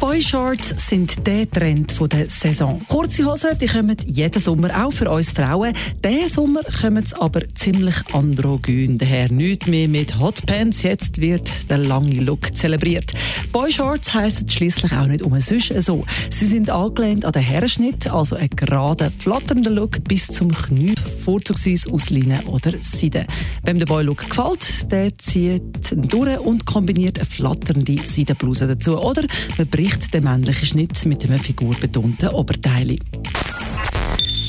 Boyshorts sind der Trend der Saison. Kurze Hosen, die kommen jeden Sommer, auch für uns Frauen. Diesen Sommer kommen sie aber ziemlich androgyn daher. Nicht mehr mit Hotpants, jetzt wird der lange Look zelebriert. Boyshorts heissen schließlich auch nicht umsonst so. Sie sind angelehnt an den Herrenschnitt, also ein gerader, flatternder Look bis zum Knie, vorzugsweise aus Leinen oder Seide. Wem der Boy-Look gefällt, der zieht ihn durch und kombiniert eine flatternde Seidenbluse dazu. Oder man bricht den männlichen Schnitt mit einem figurbetonten Oberteil.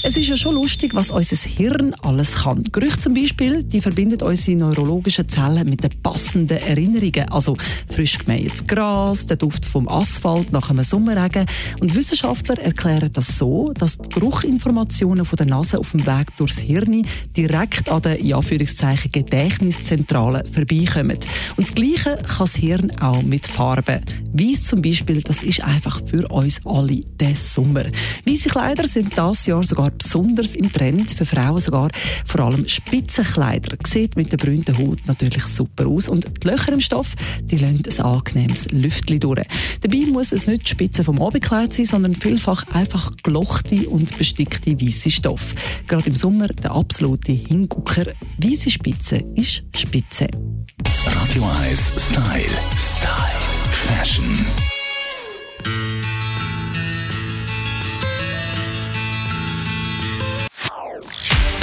Es ist ja schon lustig, was unser Hirn alles kann. Gerüche zum Beispiel, die verbindet unsere neurologischen Zellen mit den passenden Erinnerungen. Also frisch gemähtes Gras, der Duft vom Asphalt nach einem Sommerregen. Und Wissenschaftler erklären das so, dass die Geruchinformationen von der Nase auf dem Weg durchs Hirn direkt an den, in Anführungszeichen, Gedächtniszentralen vorbeikommen. Und das Gleiche kann das Hirn auch mit Farben. Weiss zum Beispiel, das ist einfach für uns alle der Sommer. Weiße Kleider sind das Jahr sogar besonders im Trend, für Frauen sogar vor allem Spitzenkleider. Sieht mit der brünten Haut natürlich super aus und die Löcher im Stoff, die lassen ein angenehmes Lüftchen durch. Dabei muss es nicht die Spitze vom Abendkleid sein, sondern vielfach einfach gelochte und bestickte weiße Stoff. Gerade im Sommer der absolute Hingucker. Weiße Spitze ist Spitze. Radio 1 Style. Style. Fashion.